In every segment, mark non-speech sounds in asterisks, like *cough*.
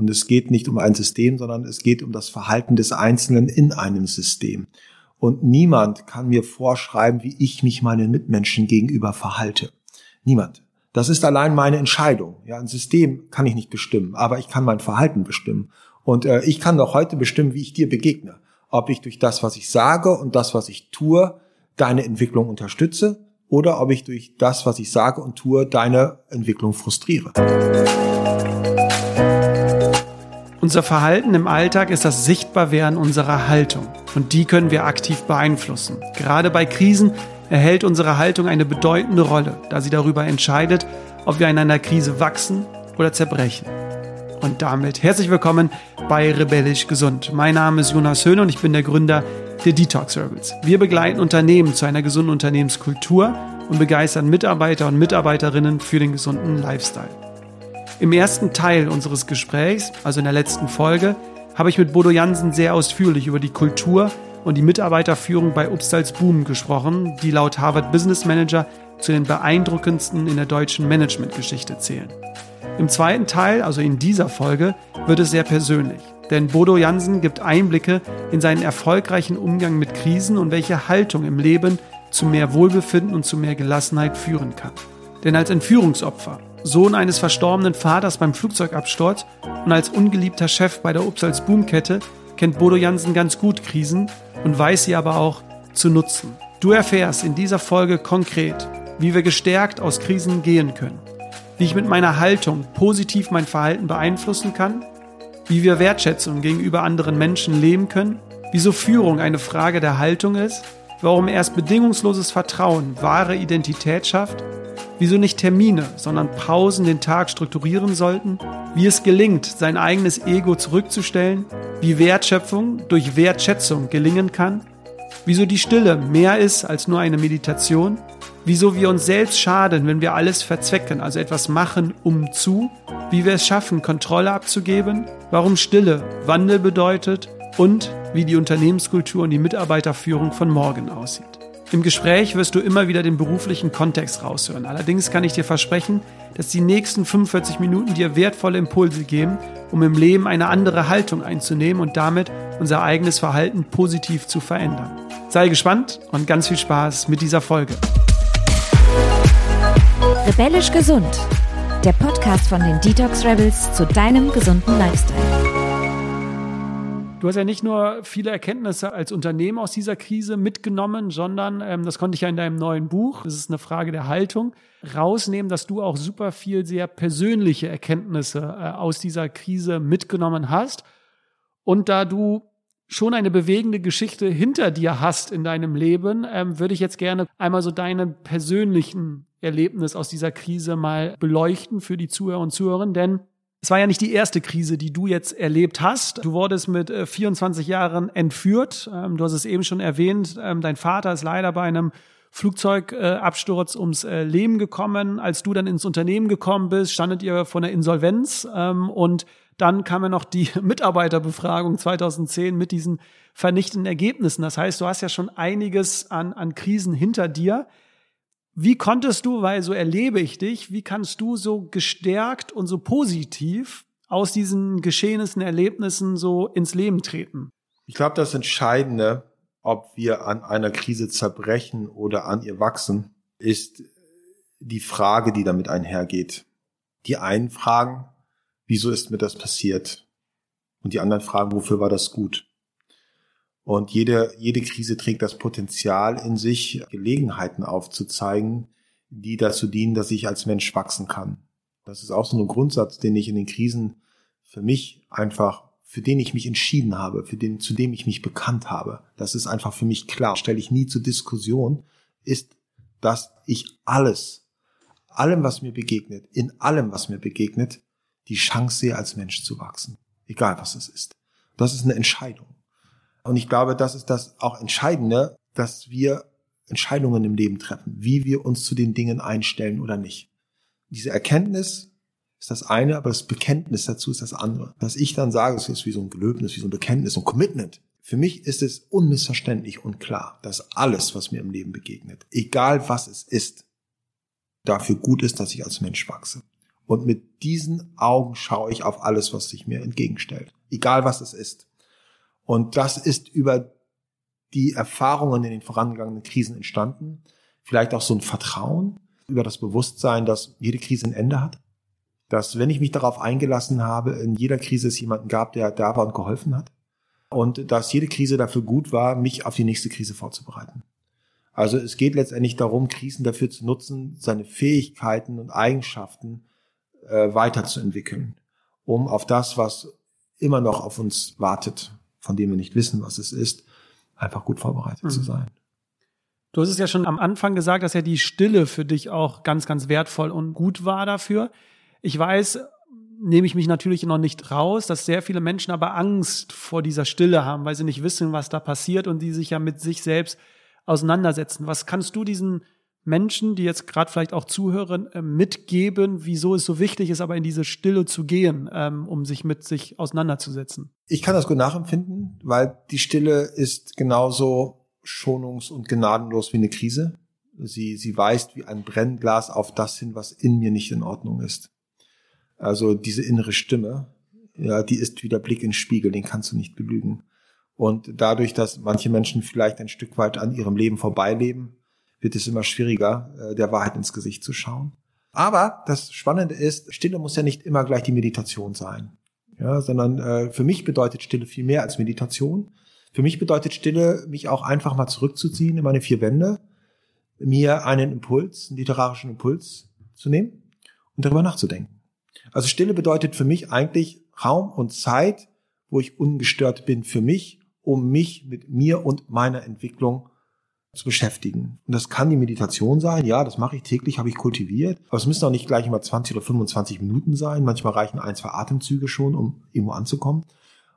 Und es geht nicht um ein System, sondern es geht um das Verhalten des Einzelnen in einem System. Und niemand kann mir vorschreiben, wie ich mich meinen Mitmenschen gegenüber verhalte. Niemand. Das ist allein meine Entscheidung. Ja, ein System kann ich nicht bestimmen, aber ich kann mein Verhalten bestimmen. Und äh, ich kann doch heute bestimmen, wie ich dir begegne. Ob ich durch das, was ich sage und das, was ich tue, deine Entwicklung unterstütze oder ob ich durch das, was ich sage und tue, deine Entwicklung frustriere. Unser Verhalten im Alltag ist das Sichtbarwerden unserer Haltung. Und die können wir aktiv beeinflussen. Gerade bei Krisen erhält unsere Haltung eine bedeutende Rolle, da sie darüber entscheidet, ob wir in einer Krise wachsen oder zerbrechen. Und damit herzlich willkommen bei Rebellisch Gesund. Mein Name ist Jonas Höhne und ich bin der Gründer der Detox Circles. Wir begleiten Unternehmen zu einer gesunden Unternehmenskultur und begeistern Mitarbeiter und Mitarbeiterinnen für den gesunden Lifestyle. Im ersten Teil unseres Gesprächs, also in der letzten Folge, habe ich mit Bodo Jansen sehr ausführlich über die Kultur und die Mitarbeiterführung bei Upstals Boom gesprochen, die laut Harvard Business Manager zu den beeindruckendsten in der deutschen Managementgeschichte zählen. Im zweiten Teil, also in dieser Folge, wird es sehr persönlich. Denn Bodo Jansen gibt Einblicke in seinen erfolgreichen Umgang mit Krisen und welche Haltung im Leben zu mehr Wohlbefinden und zu mehr Gelassenheit führen kann. Denn als Entführungsopfer Sohn eines verstorbenen Vaters beim Flugzeugabsturz und als ungeliebter Chef bei der Upsals Boomkette kennt Bodo Jansen ganz gut Krisen und weiß sie aber auch zu nutzen. Du erfährst in dieser Folge konkret, wie wir gestärkt aus Krisen gehen können, wie ich mit meiner Haltung positiv mein Verhalten beeinflussen kann, wie wir Wertschätzung gegenüber anderen Menschen leben können, wieso Führung eine Frage der Haltung ist, warum erst bedingungsloses Vertrauen wahre Identität schafft wieso nicht Termine, sondern Pausen den Tag strukturieren sollten, wie es gelingt, sein eigenes Ego zurückzustellen, wie Wertschöpfung durch Wertschätzung gelingen kann, wieso die Stille mehr ist als nur eine Meditation, wieso wir uns selbst schaden, wenn wir alles verzwecken, also etwas machen um zu, wie wir es schaffen, Kontrolle abzugeben, warum Stille Wandel bedeutet? Und wie die Unternehmenskultur und die Mitarbeiterführung von morgen aussieht. Im Gespräch wirst du immer wieder den beruflichen Kontext raushören. Allerdings kann ich dir versprechen, dass die nächsten 45 Minuten dir wertvolle Impulse geben, um im Leben eine andere Haltung einzunehmen und damit unser eigenes Verhalten positiv zu verändern. Sei gespannt und ganz viel Spaß mit dieser Folge. Rebellisch gesund. Der Podcast von den Detox Rebels zu deinem gesunden Lifestyle. Du hast ja nicht nur viele Erkenntnisse als Unternehmen aus dieser Krise mitgenommen, sondern, ähm, das konnte ich ja in deinem neuen Buch, das ist eine Frage der Haltung, rausnehmen, dass du auch super viel sehr persönliche Erkenntnisse äh, aus dieser Krise mitgenommen hast. Und da du schon eine bewegende Geschichte hinter dir hast in deinem Leben, ähm, würde ich jetzt gerne einmal so deine persönlichen Erlebnis aus dieser Krise mal beleuchten für die Zuhörer und Zuhörerinnen, denn es war ja nicht die erste Krise, die du jetzt erlebt hast. Du wurdest mit 24 äh, Jahren entführt. Ähm, du hast es eben schon erwähnt. Ähm, dein Vater ist leider bei einem Flugzeugabsturz ums äh, Leben gekommen. Als du dann ins Unternehmen gekommen bist, standet ihr vor einer Insolvenz. Ähm, und dann kam ja noch die *laughs* Mitarbeiterbefragung 2010 mit diesen vernichtenden Ergebnissen. Das heißt, du hast ja schon einiges an, an Krisen hinter dir. Wie konntest du, weil so erlebe ich dich, wie kannst du so gestärkt und so positiv aus diesen Geschehnissen, Erlebnissen so ins Leben treten? Ich glaube, das Entscheidende, ob wir an einer Krise zerbrechen oder an ihr wachsen, ist die Frage, die damit einhergeht. Die einen fragen, wieso ist mir das passiert? Und die anderen fragen, wofür war das gut? Und jede, jede Krise trägt das Potenzial in sich, Gelegenheiten aufzuzeigen, die dazu dienen, dass ich als Mensch wachsen kann. Das ist auch so ein Grundsatz, den ich in den Krisen für mich einfach, für den ich mich entschieden habe, für den, zu dem ich mich bekannt habe. Das ist einfach für mich klar. Stelle ich nie zur Diskussion, ist, dass ich alles, allem, was mir begegnet, in allem, was mir begegnet, die Chance sehe, als Mensch zu wachsen. Egal was es ist. Das ist eine Entscheidung. Und ich glaube, das ist das auch Entscheidende, dass wir Entscheidungen im Leben treffen, wie wir uns zu den Dingen einstellen oder nicht. Diese Erkenntnis ist das eine, aber das Bekenntnis dazu ist das andere. Dass ich dann sage, es ist wie so ein Gelöbnis, wie so ein Bekenntnis, ein Commitment. Für mich ist es unmissverständlich und klar, dass alles, was mir im Leben begegnet, egal was es ist, dafür gut ist, dass ich als Mensch wachse. Und mit diesen Augen schaue ich auf alles, was sich mir entgegenstellt. Egal was es ist. Und das ist über die Erfahrungen in den vorangegangenen Krisen entstanden. Vielleicht auch so ein Vertrauen über das Bewusstsein, dass jede Krise ein Ende hat. Dass, wenn ich mich darauf eingelassen habe, in jeder Krise es jemanden gab, der da war und geholfen hat. Und dass jede Krise dafür gut war, mich auf die nächste Krise vorzubereiten. Also es geht letztendlich darum, Krisen dafür zu nutzen, seine Fähigkeiten und Eigenschaften äh, weiterzuentwickeln, um auf das, was immer noch auf uns wartet, von dem wir nicht wissen, was es ist, einfach gut vorbereitet mhm. zu sein. Du hast es ja schon am Anfang gesagt, dass ja die Stille für dich auch ganz, ganz wertvoll und gut war dafür. Ich weiß, nehme ich mich natürlich noch nicht raus, dass sehr viele Menschen aber Angst vor dieser Stille haben, weil sie nicht wissen, was da passiert und die sich ja mit sich selbst auseinandersetzen. Was kannst du diesen Menschen, die jetzt gerade vielleicht auch zuhören, äh, mitgeben, wieso es so wichtig ist, aber in diese Stille zu gehen, ähm, um sich mit sich auseinanderzusetzen? Ich kann das gut nachempfinden, weil die Stille ist genauso schonungs- und gnadenlos wie eine Krise. Sie, sie weist wie ein Brennglas auf das hin, was in mir nicht in Ordnung ist. Also diese innere Stimme, ja, die ist wie der Blick in den Spiegel, den kannst du nicht belügen. Und dadurch, dass manche Menschen vielleicht ein Stück weit an ihrem Leben vorbeileben, wird es immer schwieriger, äh, der Wahrheit ins Gesicht zu schauen. Aber das Spannende ist, Stille muss ja nicht immer gleich die Meditation sein. Ja, sondern äh, für mich bedeutet Stille viel mehr als Meditation. Für mich bedeutet Stille, mich auch einfach mal zurückzuziehen in meine vier Wände, mir einen Impuls, einen literarischen Impuls zu nehmen und darüber nachzudenken. Also Stille bedeutet für mich eigentlich Raum und Zeit, wo ich ungestört bin für mich, um mich mit mir und meiner Entwicklung zu beschäftigen. Und das kann die Meditation sein, ja, das mache ich täglich, habe ich kultiviert. Aber es müssen auch nicht gleich immer 20 oder 25 Minuten sein. Manchmal reichen ein, zwei Atemzüge schon, um irgendwo anzukommen.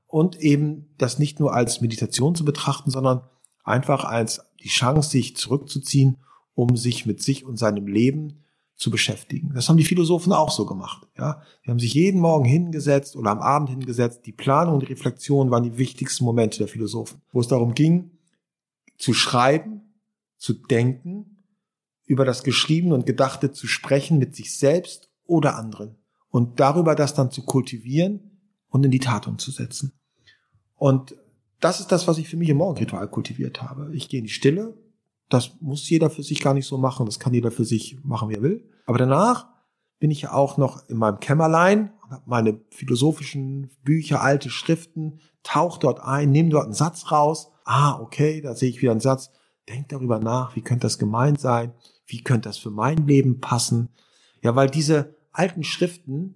Und eben das nicht nur als Meditation zu betrachten, sondern einfach als die Chance, sich zurückzuziehen, um sich mit sich und seinem Leben zu beschäftigen. Das haben die Philosophen auch so gemacht. Ja, die haben sich jeden Morgen hingesetzt oder am Abend hingesetzt. Die Planung und die Reflexion waren die wichtigsten Momente der Philosophen, wo es darum ging, zu schreiben, zu denken, über das Geschriebene und Gedachte zu sprechen mit sich selbst oder anderen und darüber das dann zu kultivieren und in die Tat umzusetzen. Und das ist das, was ich für mich im Morgenritual kultiviert habe. Ich gehe in die Stille. Das muss jeder für sich gar nicht so machen. Das kann jeder für sich machen, wie er will. Aber danach bin ich ja auch noch in meinem Kämmerlein und habe meine philosophischen Bücher, alte Schriften, tauche dort ein, nehme dort einen Satz raus. Ah, okay, da sehe ich wieder einen Satz. Denk darüber nach, wie könnte das gemeint sein? Wie könnte das für mein Leben passen? Ja, weil diese alten Schriften,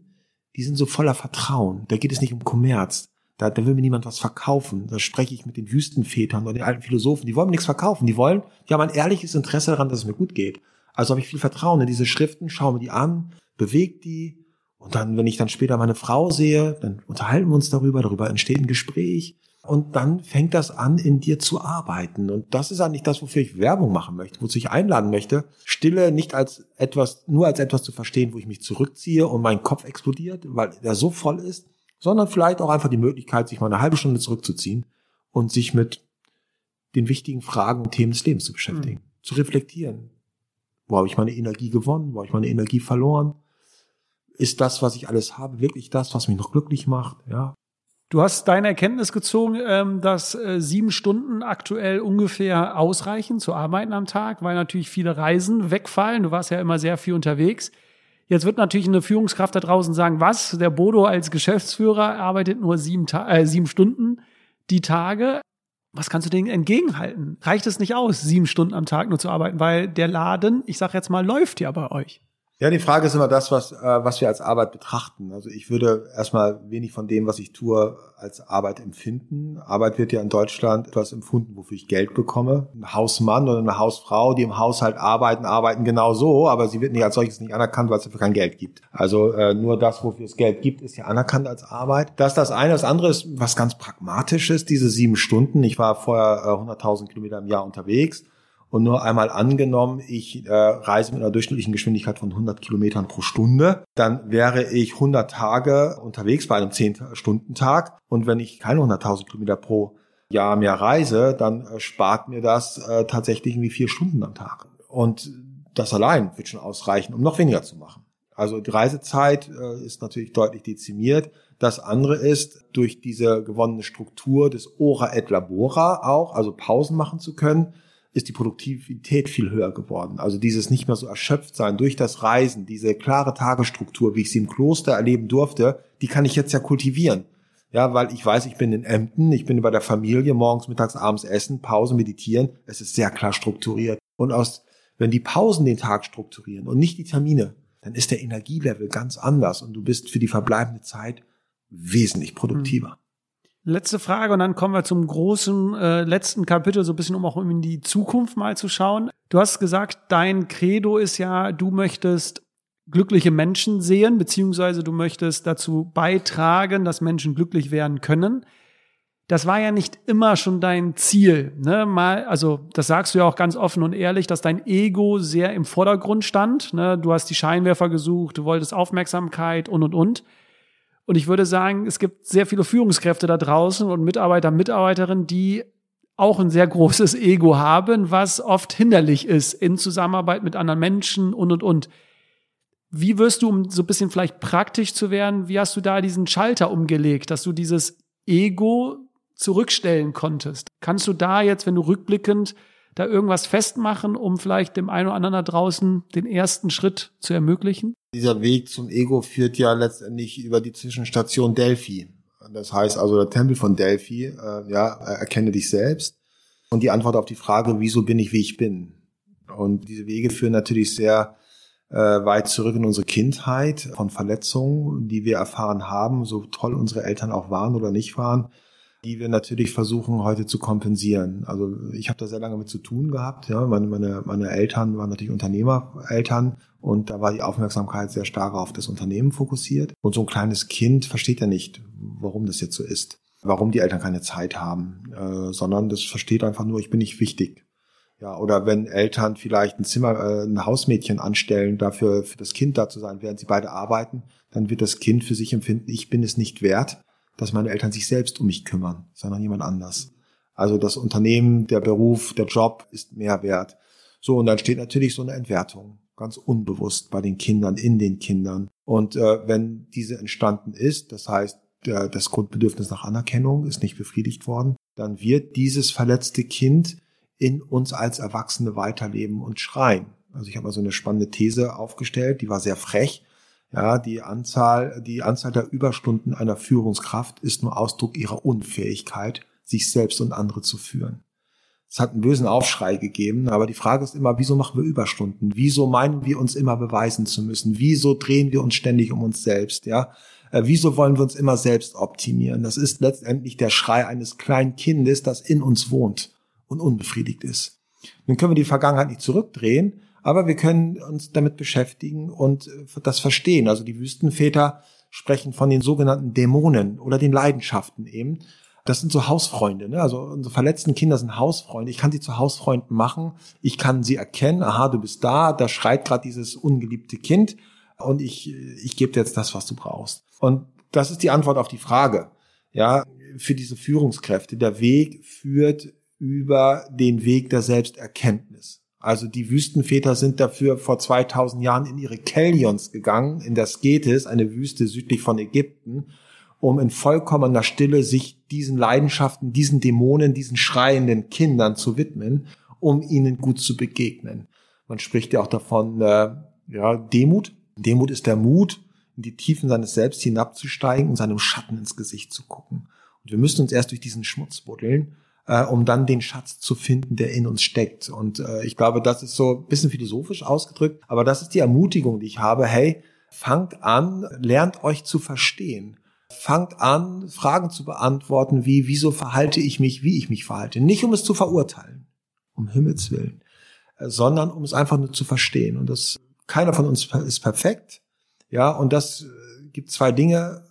die sind so voller Vertrauen. Da geht es nicht um Kommerz. Da, da will mir niemand was verkaufen. Da spreche ich mit den Wüstenvätern oder den alten Philosophen. Die wollen mir nichts verkaufen. Die wollen, die haben ein ehrliches Interesse daran, dass es mir gut geht. Also habe ich viel Vertrauen in diese Schriften, schaue mir die an, bewege die. Und dann, wenn ich dann später meine Frau sehe, dann unterhalten wir uns darüber, darüber entsteht ein Gespräch und dann fängt das an, in dir zu arbeiten. Und das ist eigentlich das, wofür ich Werbung machen möchte, wozu ich einladen möchte, Stille nicht als etwas, nur als etwas zu verstehen, wo ich mich zurückziehe und mein Kopf explodiert, weil er so voll ist, sondern vielleicht auch einfach die Möglichkeit, sich mal eine halbe Stunde zurückzuziehen und sich mit den wichtigen Fragen und Themen des Lebens zu beschäftigen, mhm. zu reflektieren. Wo habe ich meine Energie gewonnen? Wo habe ich meine Energie verloren? Ist das, was ich alles habe, wirklich das, was mich noch glücklich macht? Ja, Du hast deine Erkenntnis gezogen, ähm, dass äh, sieben Stunden aktuell ungefähr ausreichen zu arbeiten am Tag, weil natürlich viele Reisen wegfallen. Du warst ja immer sehr viel unterwegs. Jetzt wird natürlich eine Führungskraft da draußen sagen, was? Der Bodo als Geschäftsführer arbeitet nur sieben, Ta äh, sieben Stunden die Tage. Was kannst du denen entgegenhalten? Reicht es nicht aus, sieben Stunden am Tag nur zu arbeiten, weil der Laden, ich sag jetzt mal, läuft ja bei euch. Ja, die Frage ist immer das, was, äh, was wir als Arbeit betrachten. Also ich würde erstmal wenig von dem, was ich tue, als Arbeit empfinden. Arbeit wird ja in Deutschland etwas empfunden, wofür ich Geld bekomme. Ein Hausmann oder eine Hausfrau, die im Haushalt arbeiten, arbeiten genau so, aber sie wird nicht als solches nicht anerkannt, weil es dafür kein Geld gibt. Also äh, nur das, wofür es Geld gibt, ist ja anerkannt als Arbeit. Das ist das eine. Das andere ist was ganz Pragmatisches, diese sieben Stunden. Ich war vorher äh, 100.000 Kilometer im Jahr unterwegs und nur einmal angenommen, ich äh, reise mit einer durchschnittlichen Geschwindigkeit von 100 Kilometern pro Stunde, dann wäre ich 100 Tage unterwegs bei einem 10-Stunden-Tag. Und wenn ich keine 100.000 Kilometer pro Jahr mehr reise, dann äh, spart mir das äh, tatsächlich irgendwie vier Stunden am Tag. Und das allein wird schon ausreichen, um noch weniger zu machen. Also die Reisezeit äh, ist natürlich deutlich dezimiert. Das andere ist, durch diese gewonnene Struktur des Ora et Labora auch, also Pausen machen zu können, ist die Produktivität viel höher geworden. Also dieses nicht mehr so erschöpft sein durch das Reisen, diese klare Tagesstruktur, wie ich sie im Kloster erleben durfte, die kann ich jetzt ja kultivieren. Ja, weil ich weiß, ich bin in Emden, ich bin bei der Familie, morgens, mittags, abends essen, Pause, meditieren. Es ist sehr klar strukturiert. Und aus, wenn die Pausen den Tag strukturieren und nicht die Termine, dann ist der Energielevel ganz anders und du bist für die verbleibende Zeit wesentlich produktiver. Letzte Frage und dann kommen wir zum großen äh, letzten Kapitel, so ein bisschen um auch in die Zukunft mal zu schauen. Du hast gesagt, dein Credo ist ja, du möchtest glückliche Menschen sehen, beziehungsweise du möchtest dazu beitragen, dass Menschen glücklich werden können. Das war ja nicht immer schon dein Ziel. Ne? Mal, also das sagst du ja auch ganz offen und ehrlich, dass dein Ego sehr im Vordergrund stand. Ne? Du hast die Scheinwerfer gesucht, du wolltest Aufmerksamkeit und und und. Und ich würde sagen, es gibt sehr viele Führungskräfte da draußen und Mitarbeiter, Mitarbeiterinnen, die auch ein sehr großes Ego haben, was oft hinderlich ist in Zusammenarbeit mit anderen Menschen und, und, und. Wie wirst du, um so ein bisschen vielleicht praktisch zu werden, wie hast du da diesen Schalter umgelegt, dass du dieses Ego zurückstellen konntest? Kannst du da jetzt, wenn du rückblickend da irgendwas festmachen, um vielleicht dem einen oder anderen da draußen den ersten Schritt zu ermöglichen? Dieser Weg zum Ego führt ja letztendlich über die Zwischenstation Delphi. Das heißt also der Tempel von Delphi, äh, ja, erkenne dich selbst. Und die Antwort auf die Frage, wieso bin ich, wie ich bin? Und diese Wege führen natürlich sehr äh, weit zurück in unsere Kindheit von Verletzungen, die wir erfahren haben, so toll unsere Eltern auch waren oder nicht waren die wir natürlich versuchen heute zu kompensieren. Also ich habe da sehr lange mit zu tun gehabt. Ja, meine, meine, meine Eltern waren natürlich Unternehmereltern und da war die Aufmerksamkeit sehr stark auf das Unternehmen fokussiert. Und so ein kleines Kind versteht ja nicht, warum das jetzt so ist, warum die Eltern keine Zeit haben, äh, sondern das versteht einfach nur, ich bin nicht wichtig. Ja, oder wenn Eltern vielleicht ein Zimmer, äh, ein Hausmädchen anstellen, dafür für das Kind da zu sein, während sie beide arbeiten, dann wird das Kind für sich empfinden, ich bin es nicht wert dass meine Eltern sich selbst um mich kümmern, sondern jemand anders. Also das Unternehmen, der Beruf, der Job ist mehr wert. So, und dann steht natürlich so eine Entwertung, ganz unbewusst bei den Kindern, in den Kindern. Und äh, wenn diese entstanden ist, das heißt, der, das Grundbedürfnis nach Anerkennung ist nicht befriedigt worden, dann wird dieses verletzte Kind in uns als Erwachsene weiterleben und schreien. Also ich habe mal so eine spannende These aufgestellt, die war sehr frech. Ja, die Anzahl, die Anzahl der Überstunden einer Führungskraft ist nur Ausdruck ihrer Unfähigkeit, sich selbst und andere zu führen. Es hat einen bösen Aufschrei gegeben, aber die Frage ist immer, wieso machen wir Überstunden? Wieso meinen wir uns immer beweisen zu müssen? Wieso drehen wir uns ständig um uns selbst? Ja, äh, wieso wollen wir uns immer selbst optimieren? Das ist letztendlich der Schrei eines kleinen Kindes, das in uns wohnt und unbefriedigt ist. Nun können wir die Vergangenheit nicht zurückdrehen, aber wir können uns damit beschäftigen und äh, das verstehen. Also die Wüstenväter sprechen von den sogenannten Dämonen oder den Leidenschaften eben. Das sind so Hausfreunde, ne? Also unsere verletzten Kinder sind Hausfreunde. Ich kann sie zu Hausfreunden machen. Ich kann sie erkennen. Aha, du bist da. Da schreit gerade dieses ungeliebte Kind und ich ich gebe dir jetzt das, was du brauchst. Und das ist die Antwort auf die Frage. Ja, für diese Führungskräfte. Der Weg führt über den Weg der Selbsterkenntnis. Also die Wüstenväter sind dafür vor 2000 Jahren in ihre Kellions gegangen, in das Getis, eine Wüste südlich von Ägypten, um in vollkommener Stille sich diesen Leidenschaften, diesen Dämonen, diesen schreienden Kindern zu widmen, um ihnen gut zu begegnen. Man spricht ja auch davon, äh, ja, Demut. Demut ist der Mut, in die Tiefen seines Selbst hinabzusteigen und seinem Schatten ins Gesicht zu gucken. Und wir müssen uns erst durch diesen Schmutz buddeln äh, um dann den Schatz zu finden, der in uns steckt. Und äh, ich glaube, das ist so ein bisschen philosophisch ausgedrückt, aber das ist die Ermutigung, die ich habe. Hey, fangt an, lernt euch zu verstehen. Fangt an, Fragen zu beantworten, wie, wieso verhalte ich mich, wie ich mich verhalte. Nicht um es zu verurteilen, um Himmels Willen, äh, sondern um es einfach nur zu verstehen. Und das, keiner von uns ist perfekt. Ja, und das äh, gibt zwei Dinge,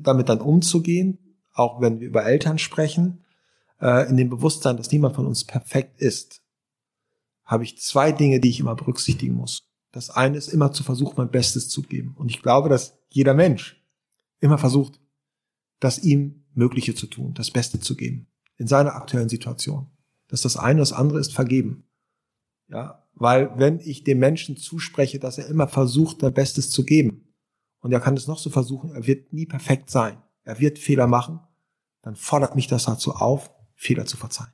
damit dann umzugehen, auch wenn wir über Eltern sprechen äh, in dem Bewusstsein, dass niemand von uns perfekt ist, habe ich zwei Dinge, die ich immer berücksichtigen muss. Das eine ist immer zu versuchen, mein Bestes zu geben. Und ich glaube, dass jeder Mensch immer versucht, das ihm Mögliche zu tun, das Beste zu geben. In seiner aktuellen Situation. Das ist das eine. Das andere ist vergeben. Ja, Weil wenn ich dem Menschen zuspreche, dass er immer versucht, sein Bestes zu geben, und er kann es noch so versuchen, er wird nie perfekt sein. Er wird Fehler machen, dann fordert mich das dazu auf, Fehler zu verzeihen.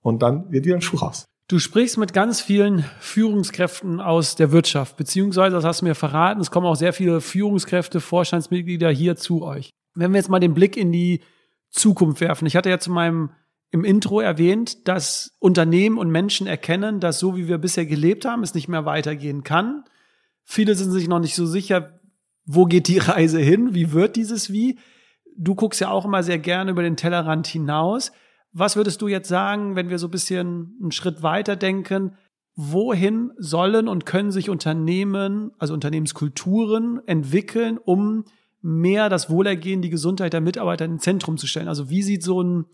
Und dann wird wieder ein Schuh raus. Du sprichst mit ganz vielen Führungskräften aus der Wirtschaft, beziehungsweise, das hast du mir verraten, es kommen auch sehr viele Führungskräfte, Vorstandsmitglieder hier zu euch. Wenn wir jetzt mal den Blick in die Zukunft werfen. Ich hatte ja zu meinem im Intro erwähnt, dass Unternehmen und Menschen erkennen, dass so wie wir bisher gelebt haben, es nicht mehr weitergehen kann. Viele sind sich noch nicht so sicher, wo geht die *laughs* Reise hin, wie wird dieses wie. Du guckst ja auch immer sehr gerne über den Tellerrand hinaus. Was würdest du jetzt sagen, wenn wir so ein bisschen einen Schritt weiter denken? Wohin sollen und können sich Unternehmen, also Unternehmenskulturen entwickeln, um mehr das Wohlergehen, die Gesundheit der Mitarbeiter ins Zentrum zu stellen? Also wie sieht so ein,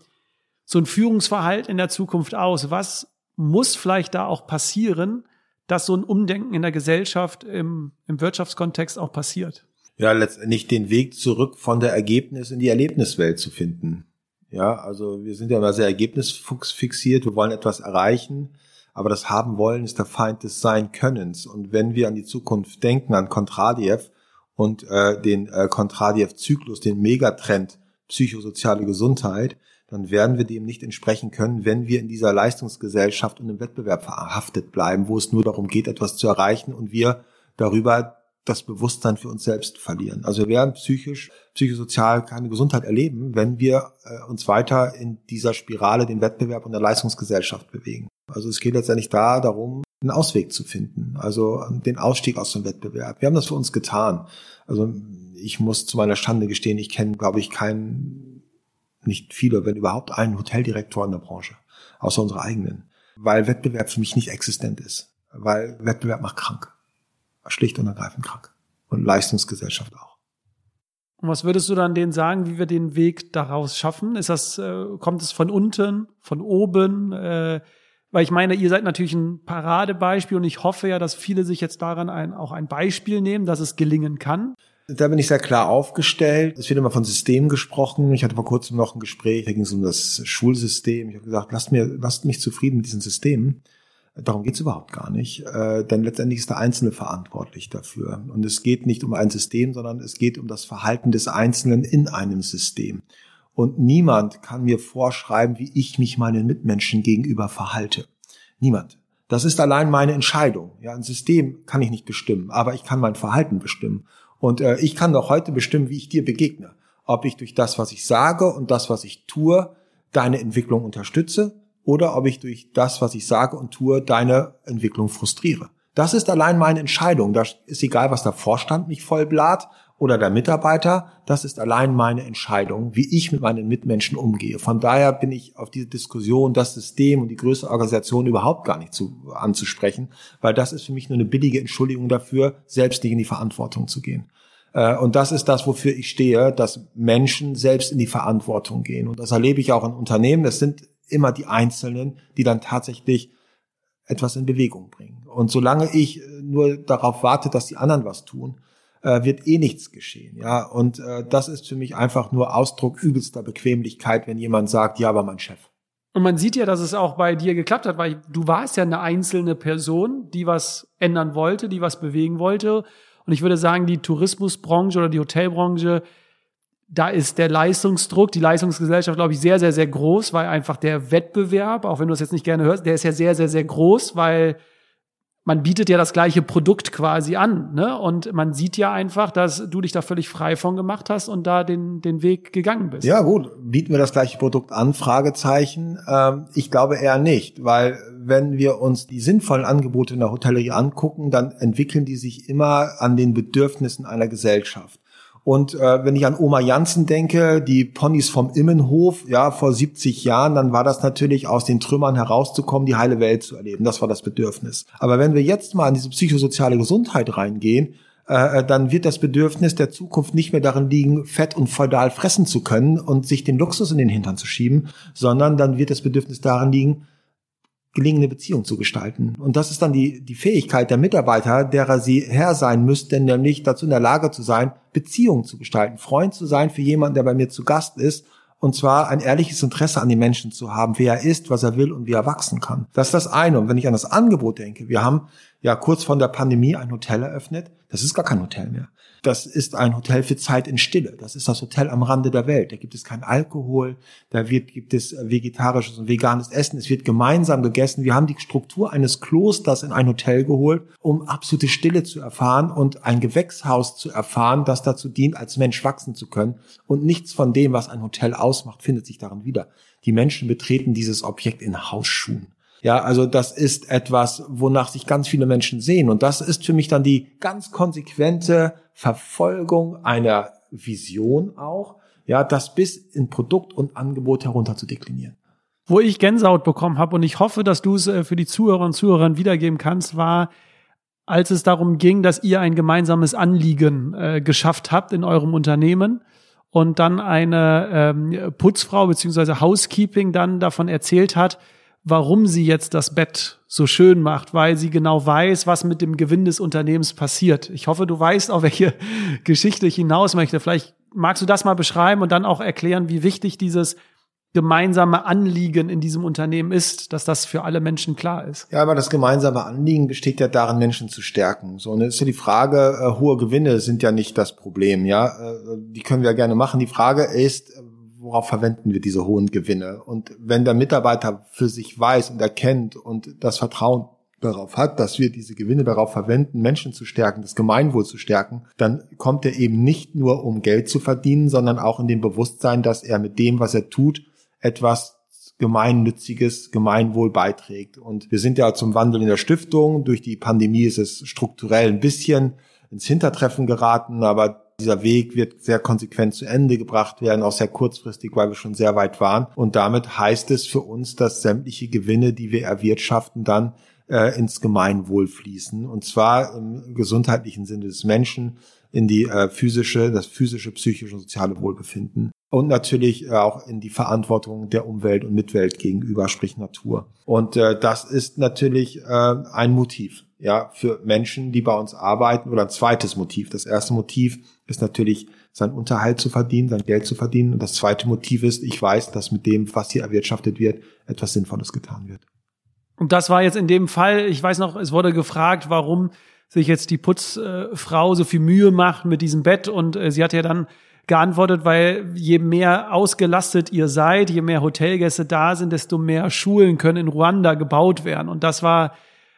so ein Führungsverhalten in der Zukunft aus? Was muss vielleicht da auch passieren, dass so ein Umdenken in der Gesellschaft im, im Wirtschaftskontext auch passiert? Ja, letztendlich den Weg zurück von der Ergebnis in die Erlebniswelt zu finden. Ja, also wir sind ja immer sehr ergebnisfixiert, wir wollen etwas erreichen, aber das haben wollen ist der Feind des Sein-Könnens. Und wenn wir an die Zukunft denken, an Kontradiev und äh, den äh, Kontradiev-Zyklus, den Megatrend psychosoziale Gesundheit, dann werden wir dem nicht entsprechen können, wenn wir in dieser Leistungsgesellschaft und im Wettbewerb verhaftet bleiben, wo es nur darum geht, etwas zu erreichen und wir darüber das Bewusstsein für uns selbst verlieren. Also wir werden psychisch, psychosozial keine Gesundheit erleben, wenn wir äh, uns weiter in dieser Spirale, den Wettbewerb und der Leistungsgesellschaft bewegen. Also es geht letztendlich da darum, einen Ausweg zu finden, also den Ausstieg aus dem Wettbewerb. Wir haben das für uns getan. Also ich muss zu meiner Schande gestehen, ich kenne, glaube ich, keinen, nicht viele, wenn überhaupt einen Hoteldirektor in der Branche, außer unserer eigenen, weil Wettbewerb für mich nicht existent ist, weil Wettbewerb macht krank schlicht und ergreifend krank. Und Leistungsgesellschaft auch. Und was würdest du dann denen sagen, wie wir den Weg daraus schaffen? Ist das, äh, kommt es von unten, von oben? Äh, weil ich meine, ihr seid natürlich ein Paradebeispiel und ich hoffe ja, dass viele sich jetzt daran ein, auch ein Beispiel nehmen, dass es gelingen kann. Da bin ich sehr klar aufgestellt. Es wird immer von System gesprochen. Ich hatte vor kurzem noch ein Gespräch, da ging es um das Schulsystem. Ich habe gesagt, lasst mir, lasst mich zufrieden mit diesen Systemen. Darum geht's überhaupt gar nicht, äh, denn letztendlich ist der Einzelne verantwortlich dafür. Und es geht nicht um ein System, sondern es geht um das Verhalten des Einzelnen in einem System. Und niemand kann mir vorschreiben, wie ich mich meinen Mitmenschen gegenüber verhalte. Niemand. Das ist allein meine Entscheidung. Ja, ein System kann ich nicht bestimmen, aber ich kann mein Verhalten bestimmen. Und äh, ich kann doch heute bestimmen, wie ich dir begegne. Ob ich durch das, was ich sage und das, was ich tue, deine Entwicklung unterstütze oder ob ich durch das, was ich sage und tue, deine Entwicklung frustriere. Das ist allein meine Entscheidung. Das ist egal, was der Vorstand mich vollblat oder der Mitarbeiter. Das ist allein meine Entscheidung, wie ich mit meinen Mitmenschen umgehe. Von daher bin ich auf diese Diskussion, das System und die größere Organisation überhaupt gar nicht zu, anzusprechen, weil das ist für mich nur eine billige Entschuldigung dafür, selbst nicht in die Verantwortung zu gehen. Äh, und das ist das, wofür ich stehe, dass Menschen selbst in die Verantwortung gehen. Und das erlebe ich auch in Unternehmen. Das sind immer die Einzelnen, die dann tatsächlich etwas in Bewegung bringen. Und solange ich äh, nur darauf warte, dass die anderen was tun, äh, wird eh nichts geschehen. Ja, und äh, das ist für mich einfach nur Ausdruck übelster Bequemlichkeit, wenn jemand sagt, ja, aber mein Chef. Und man sieht ja, dass es auch bei dir geklappt hat, weil du warst ja eine einzelne Person, die was ändern wollte, die was bewegen wollte. Und ich würde sagen, die Tourismusbranche oder die Hotelbranche da ist der Leistungsdruck, die Leistungsgesellschaft, glaube ich, sehr, sehr, sehr groß, weil einfach der Wettbewerb, auch wenn du es jetzt nicht gerne hörst, der ist ja sehr, sehr, sehr groß, weil man bietet ja das gleiche Produkt quasi an, ne? Und man sieht ja einfach, dass du dich da völlig frei von gemacht hast und da den, den Weg gegangen bist. Ja, gut. Bieten wir das gleiche Produkt an? Fragezeichen. Ähm, ich glaube eher nicht, weil wenn wir uns die sinnvollen Angebote in der Hotellerie angucken, dann entwickeln die sich immer an den Bedürfnissen einer Gesellschaft. Und äh, wenn ich an Oma Janssen denke, die Ponys vom Immenhof, ja, vor 70 Jahren, dann war das natürlich aus den Trümmern herauszukommen, die heile Welt zu erleben. Das war das Bedürfnis. Aber wenn wir jetzt mal in diese psychosoziale Gesundheit reingehen, äh, dann wird das Bedürfnis der Zukunft nicht mehr darin liegen, fett und feudal fressen zu können und sich den Luxus in den Hintern zu schieben, sondern dann wird das Bedürfnis darin liegen, gelingende Beziehung zu gestalten. Und das ist dann die, die Fähigkeit der Mitarbeiter, derer sie Herr sein müssten, nämlich dazu in der Lage zu sein, Beziehungen zu gestalten, Freund zu sein für jemanden, der bei mir zu Gast ist Und zwar ein ehrliches Interesse an den Menschen zu haben, wer er ist, was er will und wie er wachsen kann. Das ist das eine. Und wenn ich an das Angebot denke, wir haben ja kurz vor der Pandemie ein Hotel eröffnet. Das ist gar kein Hotel mehr. Das ist ein Hotel für Zeit in Stille. Das ist das Hotel am Rande der Welt. Da gibt es kein Alkohol, da wird, gibt es vegetarisches und veganes Essen. Es wird gemeinsam gegessen. Wir haben die Struktur eines Klosters in ein Hotel geholt, um absolute Stille zu erfahren und ein Gewächshaus zu erfahren, das dazu dient, als Mensch wachsen zu können. Und nichts von dem, was ein Hotel ausmacht, findet sich darin wieder. Die Menschen betreten dieses Objekt in Hausschuhen. Ja, also das ist etwas, wonach sich ganz viele Menschen sehen. Und das ist für mich dann die ganz konsequente Verfolgung einer Vision auch, ja, das bis in Produkt und Angebot herunter zu deklinieren. Wo ich Gänsehaut bekommen habe und ich hoffe, dass du es äh, für die Zuhörer und Zuhörer wiedergeben kannst, war, als es darum ging, dass ihr ein gemeinsames Anliegen äh, geschafft habt in eurem Unternehmen und dann eine ähm, Putzfrau beziehungsweise Housekeeping dann davon erzählt hat, warum sie jetzt das Bett so schön macht, weil sie genau weiß, was mit dem Gewinn des Unternehmens passiert. Ich hoffe, du weißt, auf welche *laughs* Geschichte ich hinaus möchte. Vielleicht magst du das mal beschreiben und dann auch erklären, wie wichtig dieses gemeinsame Anliegen in diesem Unternehmen ist, dass das für alle Menschen klar ist. Ja, aber das gemeinsame Anliegen besteht ja darin, Menschen zu stärken. So, und es ist ja die Frage, äh, hohe Gewinne sind ja nicht das Problem, ja. Äh, die können wir ja gerne machen. Die Frage ist, worauf verwenden wir diese hohen Gewinne? Und wenn der Mitarbeiter für sich weiß und erkennt und das Vertrauen darauf hat, dass wir diese Gewinne darauf verwenden, Menschen zu stärken, das Gemeinwohl zu stärken, dann kommt er eben nicht nur um Geld zu verdienen, sondern auch in dem Bewusstsein, dass er mit dem, was er tut, etwas gemeinnütziges Gemeinwohl beiträgt. Und wir sind ja zum Wandel in der Stiftung. Durch die Pandemie ist es strukturell ein bisschen ins Hintertreffen geraten, aber dieser Weg wird sehr konsequent zu Ende gebracht werden, auch sehr kurzfristig, weil wir schon sehr weit waren. Und damit heißt es für uns, dass sämtliche Gewinne, die wir erwirtschaften, dann äh, ins Gemeinwohl fließen. Und zwar im gesundheitlichen Sinne des Menschen, in die äh, physische, das physische, psychische und soziale Wohlbefinden. Und natürlich äh, auch in die Verantwortung der Umwelt und Mitwelt gegenüber, sprich Natur. Und äh, das ist natürlich äh, ein Motiv ja, für Menschen, die bei uns arbeiten, oder ein zweites Motiv. Das erste Motiv ist natürlich, seinen Unterhalt zu verdienen, sein Geld zu verdienen. Und das zweite Motiv ist, ich weiß, dass mit dem, was hier erwirtschaftet wird, etwas Sinnvolles getan wird. Und das war jetzt in dem Fall, ich weiß noch, es wurde gefragt, warum sich jetzt die Putzfrau so viel Mühe macht mit diesem Bett. Und äh, sie hat ja dann geantwortet, weil je mehr ausgelastet ihr seid, je mehr Hotelgäste da sind, desto mehr Schulen können in Ruanda gebaut werden. Und das war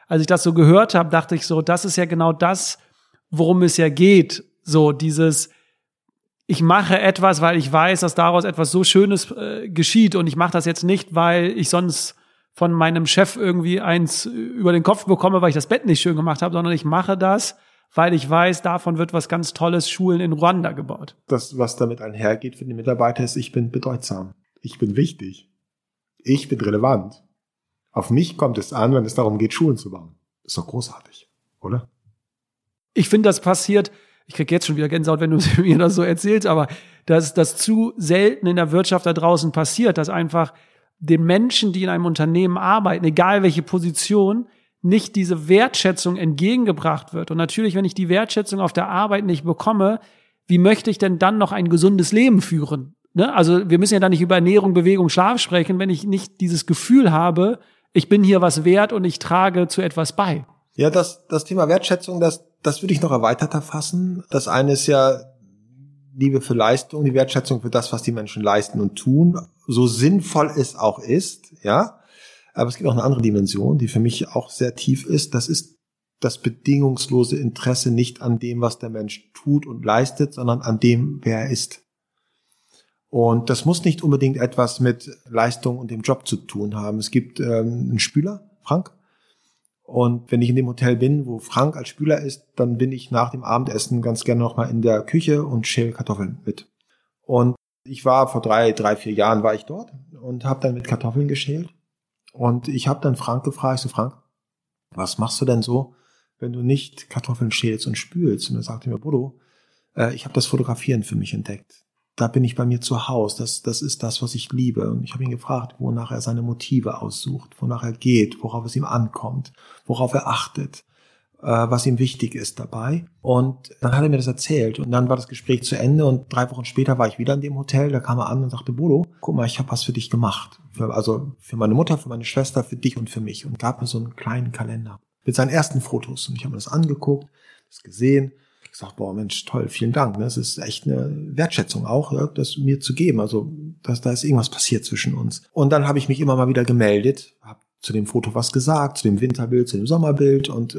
als ich das so gehört habe, dachte ich so, das ist ja genau das, worum es ja geht. So dieses, ich mache etwas, weil ich weiß, dass daraus etwas so Schönes äh, geschieht und ich mache das jetzt nicht, weil ich sonst von meinem Chef irgendwie eins über den Kopf bekomme, weil ich das Bett nicht schön gemacht habe, sondern ich mache das, weil ich weiß, davon wird was ganz Tolles Schulen in Ruanda gebaut. Das, was damit einhergeht für die Mitarbeiter, ist, ich bin bedeutsam. Ich bin wichtig. Ich bin relevant. Auf mich kommt es an, wenn es darum geht, Schulen zu bauen. ist doch großartig, oder? Ich finde, das passiert, ich krieg jetzt schon wieder Gänsehaut, wenn du *laughs* mir das so erzählst, aber dass das zu selten in der Wirtschaft da draußen passiert, dass einfach den Menschen, die in einem Unternehmen arbeiten, egal welche Position, nicht diese Wertschätzung entgegengebracht wird. Und natürlich, wenn ich die Wertschätzung auf der Arbeit nicht bekomme, wie möchte ich denn dann noch ein gesundes Leben führen? Ne? Also wir müssen ja da nicht über Ernährung, Bewegung, Schlaf sprechen, wenn ich nicht dieses Gefühl habe, ich bin hier was wert und ich trage zu etwas bei. Ja, das, das Thema Wertschätzung, das, das würde ich noch erweiterter fassen. Das eine ist ja Liebe für Leistung, die Wertschätzung für das, was die Menschen leisten und tun, so sinnvoll es auch ist, ja. Aber es gibt auch eine andere Dimension, die für mich auch sehr tief ist. Das ist das bedingungslose Interesse nicht an dem, was der Mensch tut und leistet, sondern an dem, wer er ist. Und das muss nicht unbedingt etwas mit Leistung und dem Job zu tun haben. Es gibt ähm, einen Spüler, Frank. Und wenn ich in dem Hotel bin, wo Frank als Spüler ist, dann bin ich nach dem Abendessen ganz gerne nochmal in der Küche und schäle Kartoffeln mit. Und ich war vor drei, drei, vier Jahren war ich dort und habe dann mit Kartoffeln geschält. Und ich habe dann Frank gefragt, so Frank, was machst du denn so, wenn du nicht Kartoffeln schälst und spülst? Und er sagte mir, Bodo, äh, ich habe das Fotografieren für mich entdeckt da bin ich bei mir zu Hause. Das, das ist das, was ich liebe. Und ich habe ihn gefragt, wonach er seine Motive aussucht, wonach er geht, worauf es ihm ankommt, worauf er achtet, äh, was ihm wichtig ist dabei. Und dann hat er mir das erzählt. Und dann war das Gespräch zu Ende. Und drei Wochen später war ich wieder in dem Hotel. Da kam er an und sagte, Bodo, guck mal, ich habe was für dich gemacht. Für, also für meine Mutter, für meine Schwester, für dich und für mich. Und gab mir so einen kleinen Kalender mit seinen ersten Fotos. Und ich habe mir das angeguckt, das gesehen. Sag, boah, Mensch, toll, vielen Dank. Das ne? ist echt eine Wertschätzung auch, das mir zu geben. Also, dass da ist irgendwas passiert zwischen uns. Und dann habe ich mich immer mal wieder gemeldet, habe zu dem Foto was gesagt, zu dem Winterbild, zu dem Sommerbild. Und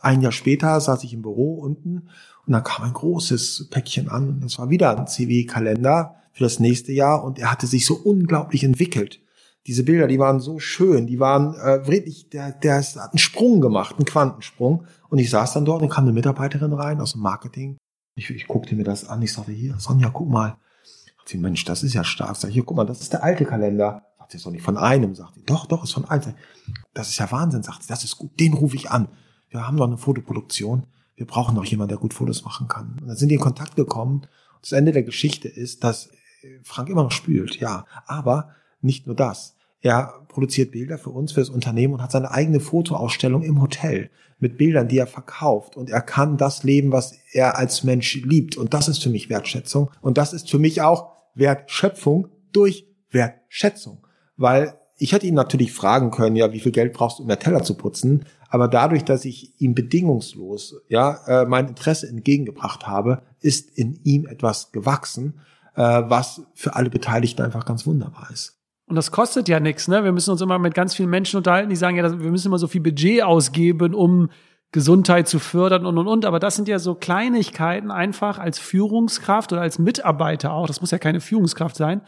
ein Jahr später saß ich im Büro unten und dann kam ein großes Päckchen an und das war wieder ein CW-Kalender für das nächste Jahr und er hatte sich so unglaublich entwickelt. Diese Bilder, die waren so schön, die waren äh, wirklich, der, der hat einen Sprung gemacht, einen Quantensprung. Und ich saß dann dort und kam eine Mitarbeiterin rein aus dem Marketing. Ich, ich guckte mir das an, ich sagte, hier, Sonja, guck mal. Sagt sie, Mensch, das ist ja stark. Sag ich, hier, guck mal, das ist der alte Kalender. Sagt sie, ist doch nicht von einem, sagt sie. Doch, doch, ist von einem. Das ist ja Wahnsinn, sagt sie, das ist gut, den rufe ich an wir haben doch eine Fotoproduktion, wir brauchen noch jemanden, der gut Fotos machen kann. Und dann sind die in Kontakt gekommen. Das Ende der Geschichte ist, dass äh, Frank immer noch spült, ja. Aber nicht nur das. Er produziert Bilder für uns, für das Unternehmen und hat seine eigene Fotoausstellung im Hotel mit Bildern, die er verkauft. Und er kann das leben, was er als Mensch liebt. Und das ist für mich Wertschätzung. Und das ist für mich auch Wertschöpfung durch Wertschätzung. Weil ich hätte ihn natürlich fragen können, ja, wie viel Geld brauchst du, um mehr Teller zu putzen? Aber dadurch, dass ich ihm bedingungslos, ja, äh, mein Interesse entgegengebracht habe, ist in ihm etwas gewachsen, äh, was für alle Beteiligten einfach ganz wunderbar ist. Und das kostet ja nichts, ne? Wir müssen uns immer mit ganz vielen Menschen unterhalten, die sagen ja, wir müssen immer so viel Budget ausgeben, um Gesundheit zu fördern und und und. Aber das sind ja so Kleinigkeiten einfach als Führungskraft oder als Mitarbeiter auch. Das muss ja keine Führungskraft sein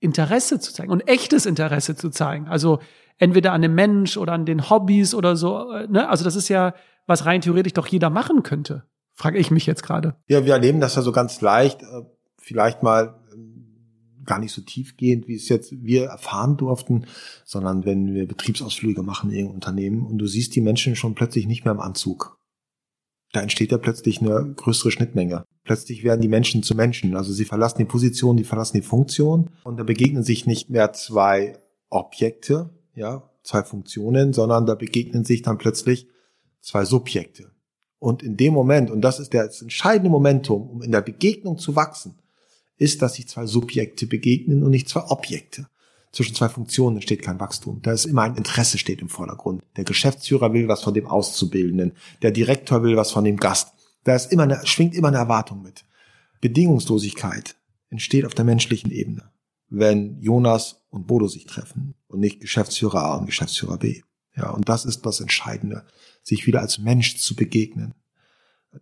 Interesse zu zeigen und echtes Interesse zu zeigen. Also entweder an dem Mensch oder an den Hobbys oder so. Äh, ne? Also das ist ja, was rein theoretisch doch jeder machen könnte. Frage ich mich jetzt gerade. Ja, wir erleben das ja so ganz leicht, äh, vielleicht mal gar nicht so tiefgehend, wie es jetzt wir erfahren durften, sondern wenn wir Betriebsausflüge machen in Unternehmen und du siehst die Menschen schon plötzlich nicht mehr im Anzug da entsteht ja plötzlich eine größere Schnittmenge. Plötzlich werden die Menschen zu Menschen. Also sie verlassen die Position, die verlassen die Funktion und da begegnen sich nicht mehr zwei Objekte, ja, zwei Funktionen, sondern da begegnen sich dann plötzlich zwei Subjekte. Und in dem Moment, und das ist das entscheidende Momentum, um in der Begegnung zu wachsen, ist, dass sich zwei Subjekte begegnen und nicht zwei Objekte zwischen zwei Funktionen entsteht kein Wachstum. Da ist immer ein Interesse steht im Vordergrund. Der Geschäftsführer will was von dem Auszubildenden. Der Direktor will was von dem Gast. Da ist immer eine, schwingt immer eine Erwartung mit. Bedingungslosigkeit entsteht auf der menschlichen Ebene, wenn Jonas und Bodo sich treffen und nicht Geschäftsführer A und Geschäftsführer B. Ja, und das ist das Entscheidende, sich wieder als Mensch zu begegnen.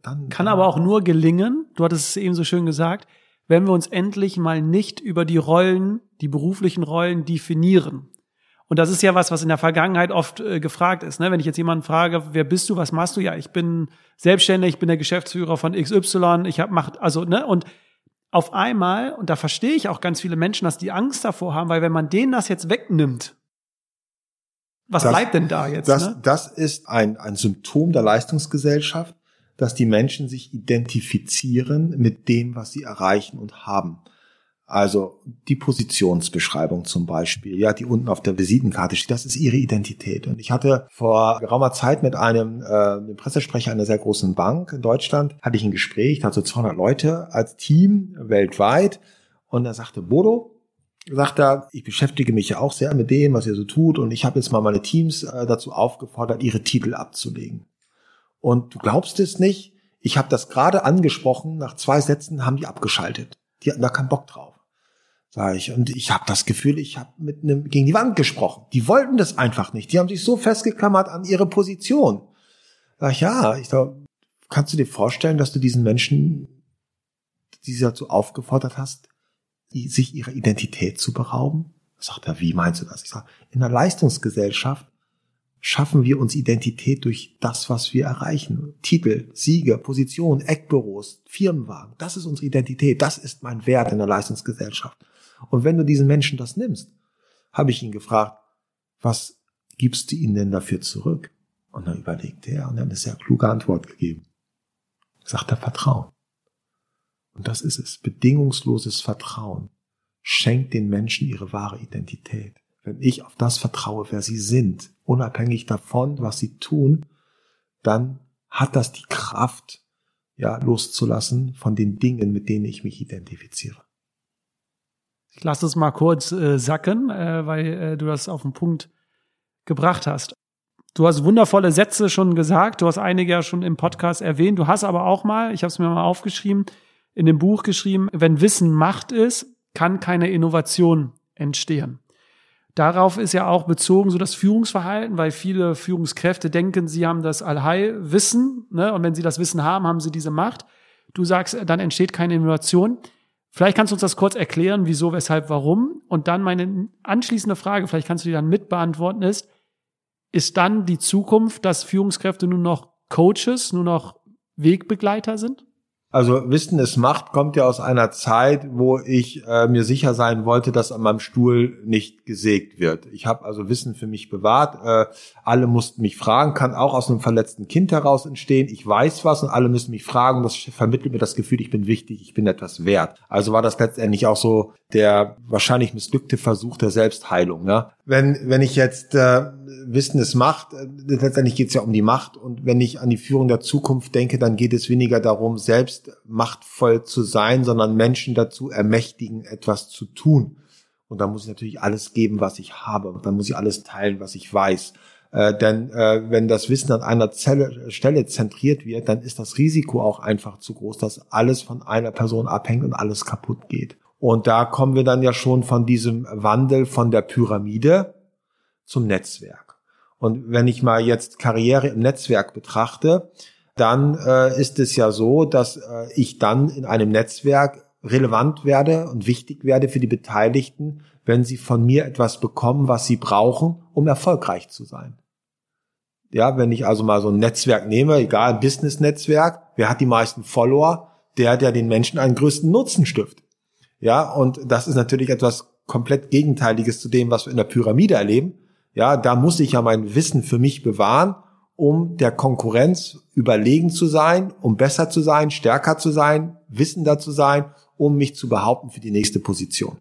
Dann, Kann aber auch nur gelingen, du hattest es eben so schön gesagt, wenn wir uns endlich mal nicht über die Rollen, die beruflichen Rollen definieren. Und das ist ja was, was in der Vergangenheit oft äh, gefragt ist. Ne? Wenn ich jetzt jemanden frage, wer bist du, was machst du? Ja, ich bin selbstständig, ich bin der Geschäftsführer von XY, ich habe macht also ne und auf einmal und da verstehe ich auch ganz viele Menschen, dass die Angst davor haben, weil wenn man denen das jetzt wegnimmt, was das, bleibt denn da jetzt? Das, ne? das ist ein, ein Symptom der Leistungsgesellschaft dass die Menschen sich identifizieren mit dem, was sie erreichen und haben. Also die Positionsbeschreibung zum Beispiel, ja, die unten auf der Visitenkarte steht, das ist ihre Identität. Und ich hatte vor geraumer Zeit mit einem, äh, einem Pressesprecher einer sehr großen Bank in Deutschland, hatte ich ein Gespräch, da hatte so 200 Leute als Team weltweit. Und er sagte, Bodo, sagt er, ich beschäftige mich ja auch sehr mit dem, was ihr so tut. Und ich habe jetzt mal meine Teams äh, dazu aufgefordert, ihre Titel abzulegen. Und du glaubst es nicht, ich habe das gerade angesprochen, nach zwei Sätzen haben die abgeschaltet. Die hatten da keinen Bock drauf. Sag ich. Und ich habe das Gefühl, ich habe mit einem gegen die Wand gesprochen. Die wollten das einfach nicht. Die haben sich so festgeklammert an ihre Position. Sag ich, ja, ich sag, kannst du dir vorstellen, dass du diesen Menschen, die sie dazu aufgefordert hast, sich ihrer Identität zu berauben? Sagt er, wie meinst du das? Ich sage, in einer Leistungsgesellschaft schaffen wir uns Identität durch das, was wir erreichen. Titel, Siege, Position, Eckbüros, Firmenwagen. Das ist unsere Identität. Das ist mein Wert in der Leistungsgesellschaft. Und wenn du diesen Menschen das nimmst, habe ich ihn gefragt, was gibst du ihnen denn dafür zurück? Und dann überlegte er und er hat eine sehr kluge Antwort gegeben. Sagt er Vertrauen. Und das ist es. Bedingungsloses Vertrauen schenkt den Menschen ihre wahre Identität wenn ich auf das vertraue, wer sie sind, unabhängig davon, was sie tun, dann hat das die Kraft, ja, loszulassen von den Dingen, mit denen ich mich identifiziere. Ich lasse es mal kurz äh, sacken, äh, weil äh, du das auf den Punkt gebracht hast. Du hast wundervolle Sätze schon gesagt, du hast einige ja schon im Podcast erwähnt, du hast aber auch mal, ich habe es mir mal aufgeschrieben, in dem Buch geschrieben, wenn Wissen Macht ist, kann keine Innovation entstehen. Darauf ist ja auch bezogen so das Führungsverhalten, weil viele Führungskräfte denken, sie haben das Allheilwissen, ne? und wenn sie das Wissen haben, haben sie diese Macht. Du sagst, dann entsteht keine Innovation. Vielleicht kannst du uns das kurz erklären, wieso, weshalb, warum. Und dann meine anschließende Frage, vielleicht kannst du die dann mit beantworten, ist, ist dann die Zukunft, dass Führungskräfte nur noch Coaches, nur noch Wegbegleiter sind? Also Wissen ist Macht kommt ja aus einer Zeit, wo ich äh, mir sicher sein wollte, dass an meinem Stuhl nicht gesägt wird. Ich habe also Wissen für mich bewahrt. Äh, alle mussten mich fragen, kann auch aus einem verletzten Kind heraus entstehen. Ich weiß was und alle müssen mich fragen. Das vermittelt mir das Gefühl, ich bin wichtig, ich bin etwas wert. Also war das letztendlich auch so der wahrscheinlich missglückte Versuch der Selbstheilung. Ne? Wenn wenn ich jetzt äh, Wissen ist Macht. Äh, letztendlich geht es ja um die Macht. Und wenn ich an die Führung der Zukunft denke, dann geht es weniger darum, selbst machtvoll zu sein, sondern Menschen dazu ermächtigen, etwas zu tun. Und da muss ich natürlich alles geben, was ich habe. Und dann muss ich alles teilen, was ich weiß. Äh, denn äh, wenn das Wissen an einer Zelle, Stelle zentriert wird, dann ist das Risiko auch einfach zu groß, dass alles von einer Person abhängt und alles kaputt geht. Und da kommen wir dann ja schon von diesem Wandel von der Pyramide zum Netzwerk. Und wenn ich mal jetzt Karriere im Netzwerk betrachte, dann äh, ist es ja so, dass äh, ich dann in einem Netzwerk relevant werde und wichtig werde für die Beteiligten, wenn sie von mir etwas bekommen, was sie brauchen, um erfolgreich zu sein. Ja, wenn ich also mal so ein Netzwerk nehme, egal, Business-Netzwerk, wer hat die meisten Follower? Der, der den Menschen einen größten Nutzen stiftet. Ja, und das ist natürlich etwas komplett Gegenteiliges zu dem, was wir in der Pyramide erleben. Ja, da muss ich ja mein Wissen für mich bewahren, um der Konkurrenz überlegen zu sein, um besser zu sein, stärker zu sein, wissender zu sein, um mich zu behaupten für die nächste Position.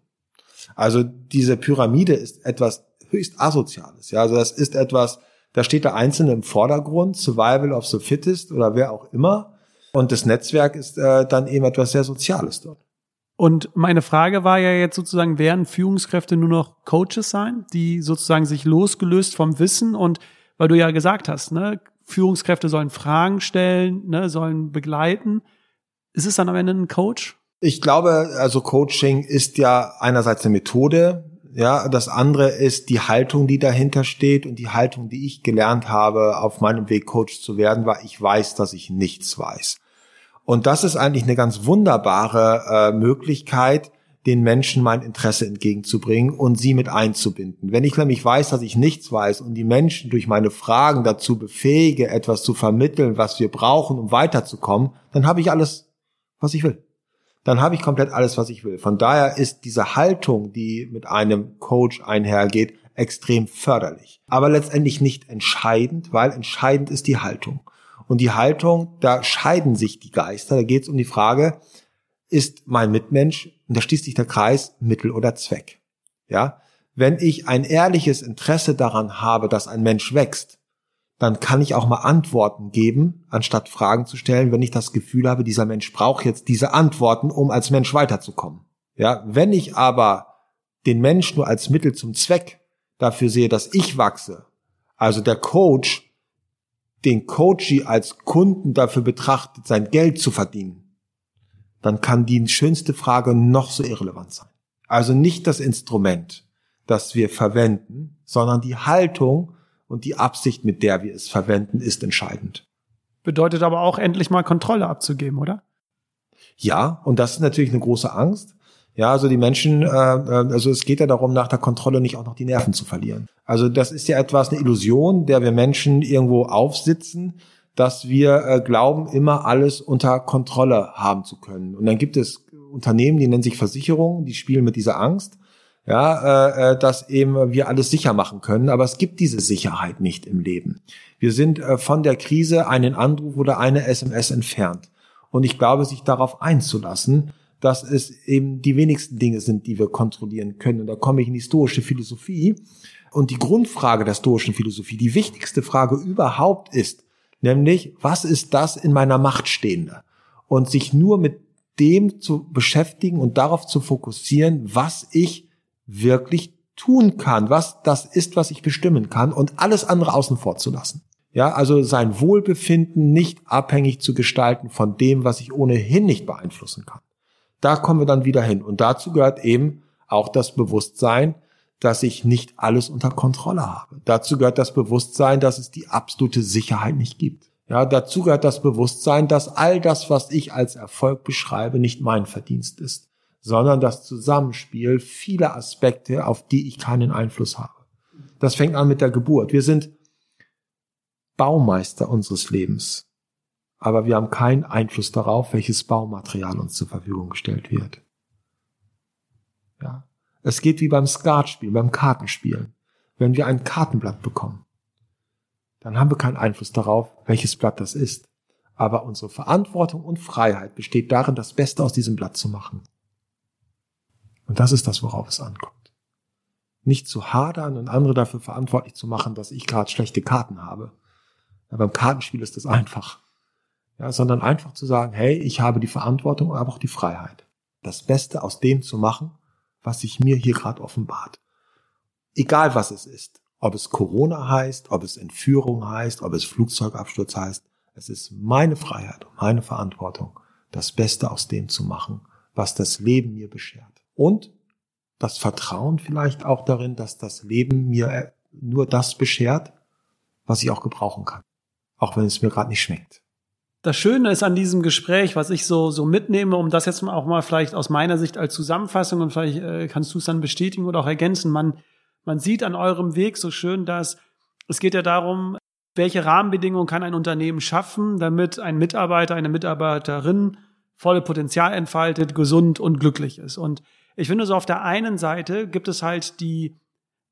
Also diese Pyramide ist etwas höchst asoziales. Ja, also das ist etwas, da steht der Einzelne im Vordergrund, Survival of the Fittest oder wer auch immer. Und das Netzwerk ist äh, dann eben etwas sehr Soziales dort. Und meine Frage war ja jetzt sozusagen, werden Führungskräfte nur noch Coaches sein, die sozusagen sich losgelöst vom Wissen und weil du ja gesagt hast, ne, Führungskräfte sollen Fragen stellen, ne, sollen begleiten. Ist es dann am Ende ein Coach? Ich glaube, also Coaching ist ja einerseits eine Methode, ja, das andere ist die Haltung, die dahinter steht und die Haltung, die ich gelernt habe, auf meinem Weg Coach zu werden, war, ich weiß, dass ich nichts weiß. Und das ist eigentlich eine ganz wunderbare äh, Möglichkeit, den Menschen mein Interesse entgegenzubringen und sie mit einzubinden. Wenn ich nämlich weiß, dass ich nichts weiß und die Menschen durch meine Fragen dazu befähige, etwas zu vermitteln, was wir brauchen, um weiterzukommen, dann habe ich alles, was ich will. Dann habe ich komplett alles, was ich will. Von daher ist diese Haltung, die mit einem Coach einhergeht, extrem förderlich. Aber letztendlich nicht entscheidend, weil entscheidend ist die Haltung. Und die Haltung, da scheiden sich die Geister. Da geht es um die Frage, ist mein Mitmensch, und da schließt sich der Kreis, Mittel oder Zweck. Ja, wenn ich ein ehrliches Interesse daran habe, dass ein Mensch wächst, dann kann ich auch mal Antworten geben, anstatt Fragen zu stellen, wenn ich das Gefühl habe, dieser Mensch braucht jetzt diese Antworten, um als Mensch weiterzukommen. Ja, wenn ich aber den Mensch nur als Mittel zum Zweck dafür sehe, dass ich wachse, also der Coach den Coachee als Kunden dafür betrachtet, sein Geld zu verdienen, dann kann die schönste Frage noch so irrelevant sein. Also nicht das Instrument, das wir verwenden, sondern die Haltung und die Absicht, mit der wir es verwenden, ist entscheidend. Bedeutet aber auch endlich mal Kontrolle abzugeben, oder? Ja, und das ist natürlich eine große Angst. Ja, also die Menschen, äh, äh, also es geht ja darum, nach der Kontrolle nicht auch noch die Nerven zu verlieren. Also das ist ja etwas, eine Illusion, der wir Menschen irgendwo aufsitzen, dass wir äh, glauben, immer alles unter Kontrolle haben zu können. Und dann gibt es Unternehmen, die nennen sich Versicherungen, die spielen mit dieser Angst, ja, äh, äh dass eben wir alles sicher machen können. Aber es gibt diese Sicherheit nicht im Leben. Wir sind äh, von der Krise einen Anruf oder eine SMS entfernt. Und ich glaube, sich darauf einzulassen, dass es eben die wenigsten Dinge sind, die wir kontrollieren können. Und da komme ich in die stoische Philosophie. Und die Grundfrage der stoischen Philosophie, die wichtigste Frage überhaupt ist, nämlich, was ist das in meiner Macht Stehende? Und sich nur mit dem zu beschäftigen und darauf zu fokussieren, was ich wirklich tun kann, was das ist, was ich bestimmen kann und alles andere außen vor zu lassen. Ja, also sein Wohlbefinden nicht abhängig zu gestalten von dem, was ich ohnehin nicht beeinflussen kann. Da kommen wir dann wieder hin. Und dazu gehört eben auch das Bewusstsein, dass ich nicht alles unter Kontrolle habe. Dazu gehört das Bewusstsein, dass es die absolute Sicherheit nicht gibt. Ja, dazu gehört das Bewusstsein, dass all das, was ich als Erfolg beschreibe, nicht mein Verdienst ist, sondern das Zusammenspiel vieler Aspekte, auf die ich keinen Einfluss habe. Das fängt an mit der Geburt. Wir sind Baumeister unseres Lebens. Aber wir haben keinen Einfluss darauf, welches Baumaterial uns zur Verfügung gestellt wird. Ja. Es geht wie beim Skatspiel, beim Kartenspielen. Wenn wir ein Kartenblatt bekommen, dann haben wir keinen Einfluss darauf, welches Blatt das ist. Aber unsere Verantwortung und Freiheit besteht darin, das Beste aus diesem Blatt zu machen. Und das ist das, worauf es ankommt. Nicht zu hadern und andere dafür verantwortlich zu machen, dass ich gerade schlechte Karten habe, ja, beim Kartenspiel ist das einfach. Ja, sondern einfach zu sagen, hey, ich habe die Verantwortung, aber auch die Freiheit. Das Beste aus dem zu machen, was sich mir hier gerade offenbart. Egal was es ist. Ob es Corona heißt, ob es Entführung heißt, ob es Flugzeugabsturz heißt. Es ist meine Freiheit und meine Verantwortung, das Beste aus dem zu machen, was das Leben mir beschert. Und das Vertrauen vielleicht auch darin, dass das Leben mir nur das beschert, was ich auch gebrauchen kann auch wenn es mir gerade nicht schmeckt. Das Schöne ist an diesem Gespräch, was ich so, so mitnehme, um das jetzt auch mal vielleicht aus meiner Sicht als Zusammenfassung und vielleicht äh, kannst du es dann bestätigen oder auch ergänzen. Man, man sieht an eurem Weg so schön, dass es geht ja darum, welche Rahmenbedingungen kann ein Unternehmen schaffen, damit ein Mitarbeiter, eine Mitarbeiterin volle Potenzial entfaltet, gesund und glücklich ist. Und ich finde so auf der einen Seite gibt es halt die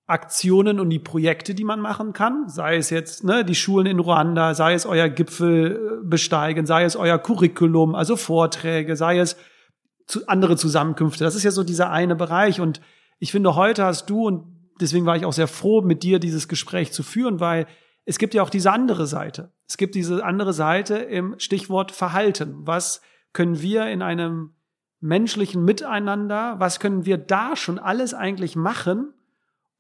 Aktionen und die Projekte, die man machen kann, sei es jetzt ne, die Schulen in Ruanda, sei es euer Gipfel äh, besteigen, sei es euer Curriculum, also Vorträge, sei es zu andere Zusammenkünfte. Das ist ja so dieser eine Bereich. Und ich finde, heute hast du, und deswegen war ich auch sehr froh, mit dir dieses Gespräch zu führen, weil es gibt ja auch diese andere Seite. Es gibt diese andere Seite im Stichwort Verhalten. Was können wir in einem menschlichen Miteinander, was können wir da schon alles eigentlich machen,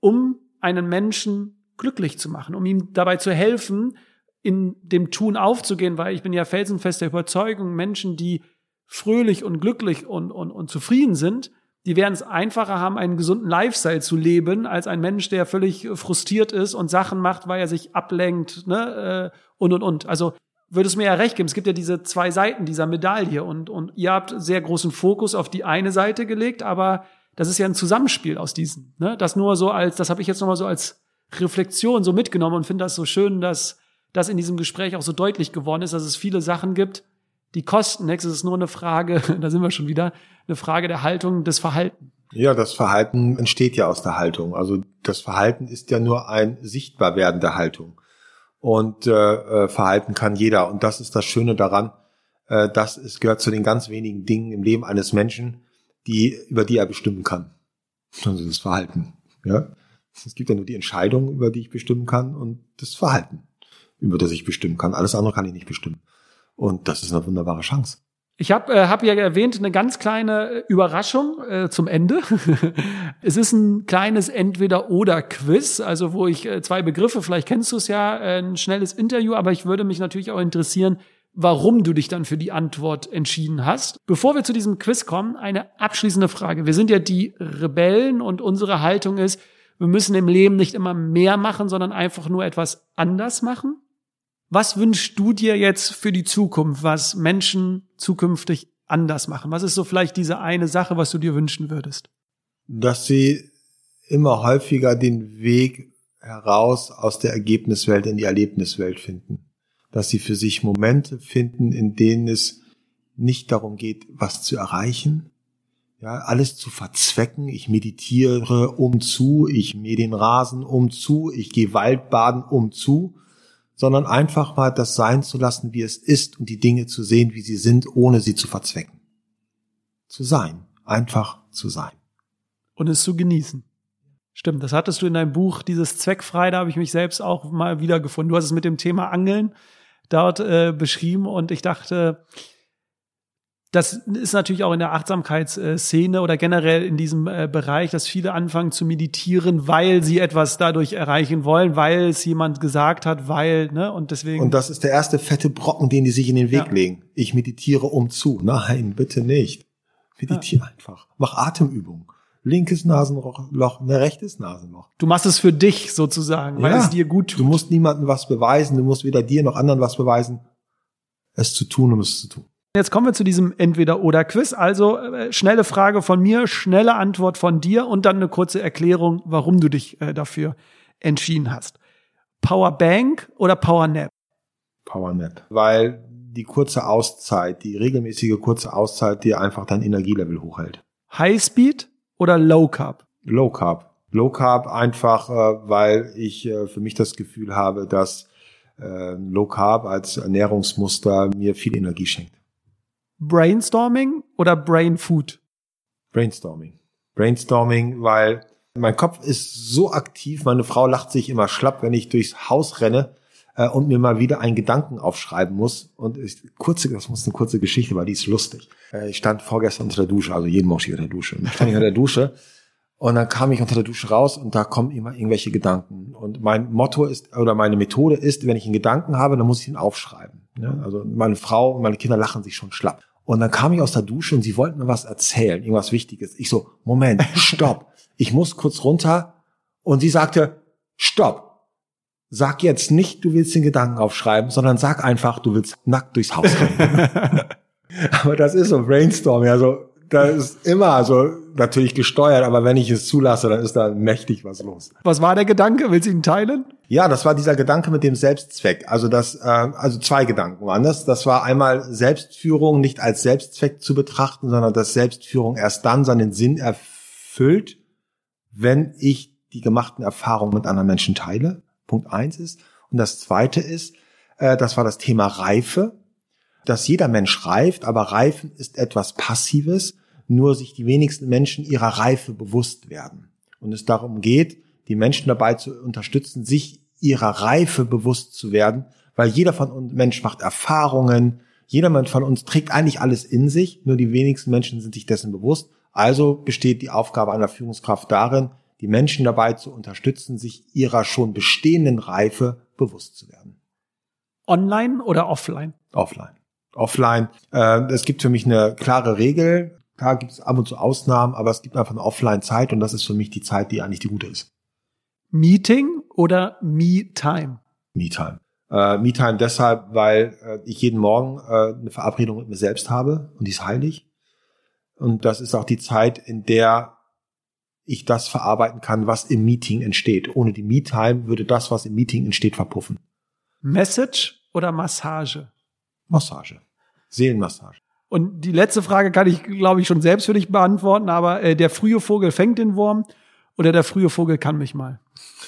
um einen Menschen glücklich zu machen, um ihm dabei zu helfen, in dem Tun aufzugehen, weil ich bin ja felsenfester Überzeugung, Menschen, die fröhlich und glücklich und, und, und zufrieden sind, die werden es einfacher haben, einen gesunden Lifestyle zu leben, als ein Mensch, der völlig frustriert ist und Sachen macht, weil er sich ablenkt, ne, äh, und und und. Also würde es mir ja recht geben. Es gibt ja diese zwei Seiten dieser Medaille und, und ihr habt sehr großen Fokus auf die eine Seite gelegt, aber das ist ja ein Zusammenspiel aus diesen. Ne? Das nur so als, das habe ich jetzt nochmal so als Reflexion so mitgenommen und finde das so schön, dass das in diesem Gespräch auch so deutlich geworden ist, dass es viele Sachen gibt, die kosten nichts. Es ist nur eine Frage, *laughs* da sind wir schon wieder, eine Frage der Haltung, des Verhalten. Ja, das Verhalten entsteht ja aus der Haltung. Also das Verhalten ist ja nur ein sichtbar werden der Haltung. Und äh, äh, Verhalten kann jeder. Und das ist das Schöne daran, äh, dass es gehört zu den ganz wenigen Dingen im Leben eines Menschen, die, über die er bestimmen kann. Also das Verhalten. Ja. Es gibt ja nur die Entscheidung, über die ich bestimmen kann und das Verhalten, über das ich bestimmen kann. Alles andere kann ich nicht bestimmen. Und das ist eine wunderbare Chance. Ich habe äh, hab ja erwähnt, eine ganz kleine Überraschung äh, zum Ende. *laughs* es ist ein kleines Entweder-Oder-Quiz, also wo ich äh, zwei Begriffe, vielleicht kennst du es ja, äh, ein schnelles Interview, aber ich würde mich natürlich auch interessieren, warum du dich dann für die Antwort entschieden hast. Bevor wir zu diesem Quiz kommen, eine abschließende Frage. Wir sind ja die Rebellen und unsere Haltung ist, wir müssen im Leben nicht immer mehr machen, sondern einfach nur etwas anders machen. Was wünschst du dir jetzt für die Zukunft, was Menschen zukünftig anders machen? Was ist so vielleicht diese eine Sache, was du dir wünschen würdest? Dass sie immer häufiger den Weg heraus aus der Ergebniswelt in die Erlebniswelt finden dass sie für sich Momente finden, in denen es nicht darum geht, was zu erreichen, ja, alles zu verzwecken. Ich meditiere um zu, ich mähe den Rasen um zu, ich gehe Waldbaden um zu, sondern einfach mal das sein zu lassen, wie es ist und die Dinge zu sehen, wie sie sind, ohne sie zu verzwecken. Zu sein, einfach zu sein. Und es zu genießen. Stimmt, das hattest du in deinem Buch, dieses Zweckfrei, da habe ich mich selbst auch mal wiedergefunden. Du hast es mit dem Thema Angeln dort äh, beschrieben und ich dachte, das ist natürlich auch in der Achtsamkeitsszene oder generell in diesem äh, Bereich, dass viele anfangen zu meditieren, weil sie etwas dadurch erreichen wollen, weil es jemand gesagt hat, weil, ne, und deswegen. Und das ist der erste fette Brocken, den die sich in den Weg Ja. legen. Ich meditiere um zu. Nein, bitte nicht. Meditiere einfach. Mach Atemübungen. Linkes Nasenloch, ne, rechtes Nasenloch. du machst es für dich sozusagen, weil Ja. es dir gut tut. Du musst niemandem was beweisen. Du musst weder dir noch anderen was beweisen. Es zu tun, um es zu tun. Jetzt kommen wir zu diesem Entweder-Oder-Quiz. Also äh, schnelle Frage von mir, schnelle Antwort von dir und dann eine kurze Erklärung, warum du dich äh, dafür entschieden hast. Powerbank oder Powernap? Powernap. Weil die kurze Auszeit, die regelmäßige kurze Auszeit dir einfach dein Energielevel hochhält. Highspeed oder Low Carb? Low Carb. Low Carb einfach, äh, weil ich äh, für mich das Gefühl habe, dass äh, Low Carb als Ernährungsmuster mir viel Energie schenkt. Brainstorming oder Brain Food? Brainstorming. Brainstorming, weil mein Kopf ist so aktiv, meine Frau lacht sich immer schlapp, wenn ich durchs Haus renne äh, und mir mal wieder einen Gedanken aufschreiben muss. Und ich, kurze, das muss eine kurze Geschichte, weil die ist lustig. Äh, ich stand vorgestern unter der Dusche, also jeden Morgen stehe ich unter der Dusche. Dann stand ich unter der Dusche und dann kam ich unter der Dusche raus und da kommen immer irgendwelche Gedanken. Und mein Motto ist, oder meine Methode ist, wenn ich einen Gedanken habe, dann muss ich ihn aufschreiben. Ja? Also meine Frau und meine Kinder lachen sich schon schlapp. Und dann kam ich aus der Dusche und sie wollten mir was erzählen, irgendwas Wichtiges. Ich so, Moment, stopp. Ich muss kurz runter. Und sie sagte, stopp. Sag jetzt nicht, du willst den Gedanken aufschreiben, sondern sag einfach, du willst nackt durchs Haus rennen. *laughs* aber das ist so Brainstorming. Also da ist immer also natürlich gesteuert, aber wenn ich es zulasse, dann ist da mächtig was los. Was war der Gedanke? Willst du ihn teilen? Ja, das war dieser Gedanke mit dem Selbstzweck. Also das, äh, also zwei Gedanken waren das. Das war einmal Selbstführung nicht als Selbstzweck zu betrachten, sondern dass Selbstführung erst dann seinen Sinn erfüllt, wenn ich die gemachten Erfahrungen mit anderen Menschen teile. Punkt eins ist. Und das zweite ist, äh, das war das Thema Reife, dass jeder Mensch reift, aber Reifen ist etwas Passives, nur sich die wenigsten Menschen ihrer Reife bewusst werden. Und es darum geht, die Menschen dabei zu unterstützen, sich ihrer Reife bewusst zu werden, weil jeder von uns Mensch macht Erfahrungen, jeder Mensch von uns trägt eigentlich alles in sich, nur die wenigsten Menschen sind sich dessen bewusst. Also besteht die Aufgabe einer Führungskraft darin, die Menschen dabei zu unterstützen, sich ihrer schon bestehenden Reife bewusst zu werden. Online oder offline? Offline. Offline. Äh, es gibt für mich eine klare Regel. Klar gibt es ab und zu Ausnahmen, aber es gibt einfach eine Offline-Zeit und das ist für mich die Zeit, die eigentlich die gute ist. Meeting oder Me-Time? Me-Time. Äh, Me-Time deshalb, weil äh, ich jeden Morgen äh, eine Verabredung mit mir selbst habe und die ist heilig. Und das ist auch die Zeit, in der ich das verarbeiten kann, was im Meeting entsteht. Ohne die Me-Time würde das, was im Meeting entsteht, verpuffen. Message oder Massage? Massage. Seelenmassage. Und die letzte Frage kann ich, glaube ich, schon selbst für dich beantworten, aber äh, der frühe Vogel fängt den Wurm oder der frühe Vogel kann mich mal.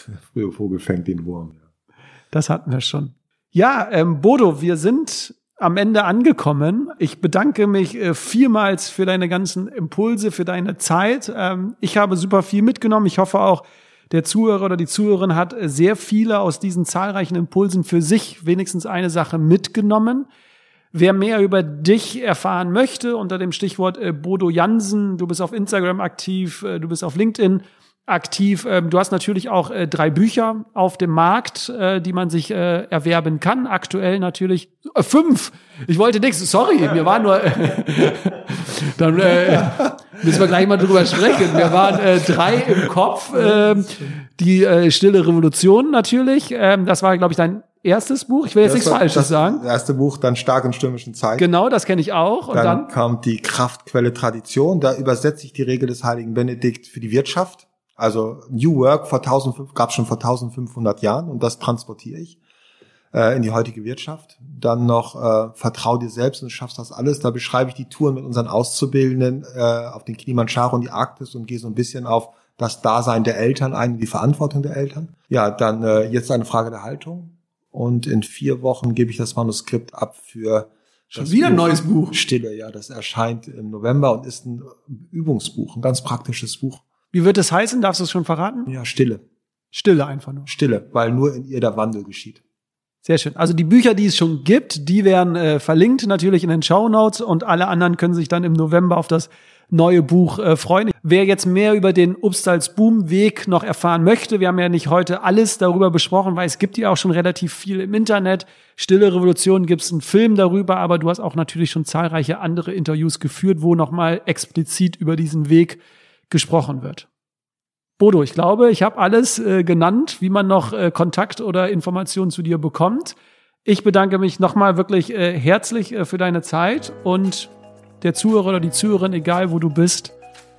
Der frühe Vogel fängt den Wurm. Ja. Das hatten wir schon. Ja, ähm, Bodo, wir sind am Ende angekommen. Ich bedanke mich äh, vielmals für deine ganzen Impulse, für deine Zeit. Ähm, ich habe super viel mitgenommen. Ich hoffe auch, der Zuhörer oder die Zuhörerin hat äh, sehr viele aus diesen zahlreichen Impulsen für sich wenigstens eine Sache mitgenommen. Wer mehr über dich erfahren möchte, unter dem Stichwort äh, Bodo Jansen, du bist auf Instagram aktiv, du bist auf LinkedIn aktiv. Ähm, du hast natürlich auch äh, drei Bücher auf dem Markt, äh, die man sich äh, erwerben kann. Aktuell natürlich äh, fünf. Ich wollte nichts. Sorry, mir waren nur. *laughs* dann äh, müssen wir gleich mal drüber sprechen. Wir waren äh, drei im Kopf. ähm, die äh, Stille Revolution natürlich. Ähm, das war, glaube ich, dein erstes Buch. Ich will jetzt nichts war Falsches das sagen. erste Buch, dann Stark in stürmischen Zeiten. Genau, das kenne ich auch. Und dann, dann, kam die Kraftquelle Tradition. Da übersetze ich die Regel des heiligen Benedikt für die Wirtschaft. Also New Work vor 1500, gab schon vor 1500 Jahren und das transportiere ich äh, in die heutige Wirtschaft. Dann noch äh, Vertrau dir selbst und schaffst das alles. Da beschreibe ich die Touren mit unseren Auszubildenden äh, auf den Kilimanjaro und die Arktis und gehe so ein bisschen auf das Dasein der Eltern ein, die Verantwortung der Eltern. Ja, dann äh, jetzt eine Frage der Haltung. Und in vier Wochen gebe ich das Manuskript ab für Schon wieder ein neues Buch. Stille, ja, das erscheint im November und ist ein Übungsbuch, ein ganz praktisches Buch. Wie wird es heißen? Darfst du es schon verraten? Ja, Stille. Stille einfach nur. Stille, weil nur in ihr der Wandel geschieht. Sehr schön. Also die Bücher, die es schon gibt, die werden äh, verlinkt natürlich in den Show Notes und alle anderen können sich dann im November auf das neue Buch äh, freuen. Wer jetzt mehr über den Upstalsboom-Weg noch erfahren möchte, wir haben ja nicht heute alles darüber besprochen, weil es gibt ja auch schon relativ viel im Internet. Stille Revolution gibt es einen Film darüber, aber du hast auch natürlich schon zahlreiche andere Interviews geführt, wo nochmal explizit über diesen Weg gesprochen wird. Bodo, ich glaube, ich habe alles äh, genannt, wie man noch äh, Kontakt oder Informationen zu dir bekommt. Ich bedanke mich nochmal wirklich äh, herzlich äh, für deine Zeit und der Zuhörer oder die Zuhörerin, egal wo du bist,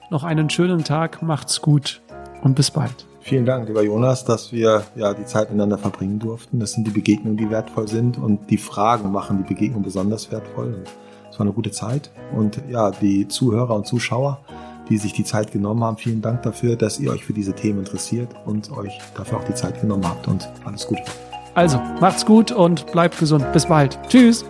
noch einen schönen Tag, macht's gut und bis bald. Vielen Dank, lieber Jonas, dass wir ja die Zeit miteinander verbringen durften. Das sind die Begegnungen, die wertvoll sind und die Fragen machen die Begegnung besonders wertvoll. Es war eine gute Zeit und ja, die Zuhörer und Zuschauer, die sich die Zeit genommen haben. Vielen Dank dafür, dass ihr euch für diese Themen interessiert und euch dafür auch die Zeit genommen habt. Und alles Gute. Also, macht's gut und bleibt gesund. Bis bald. Tschüss.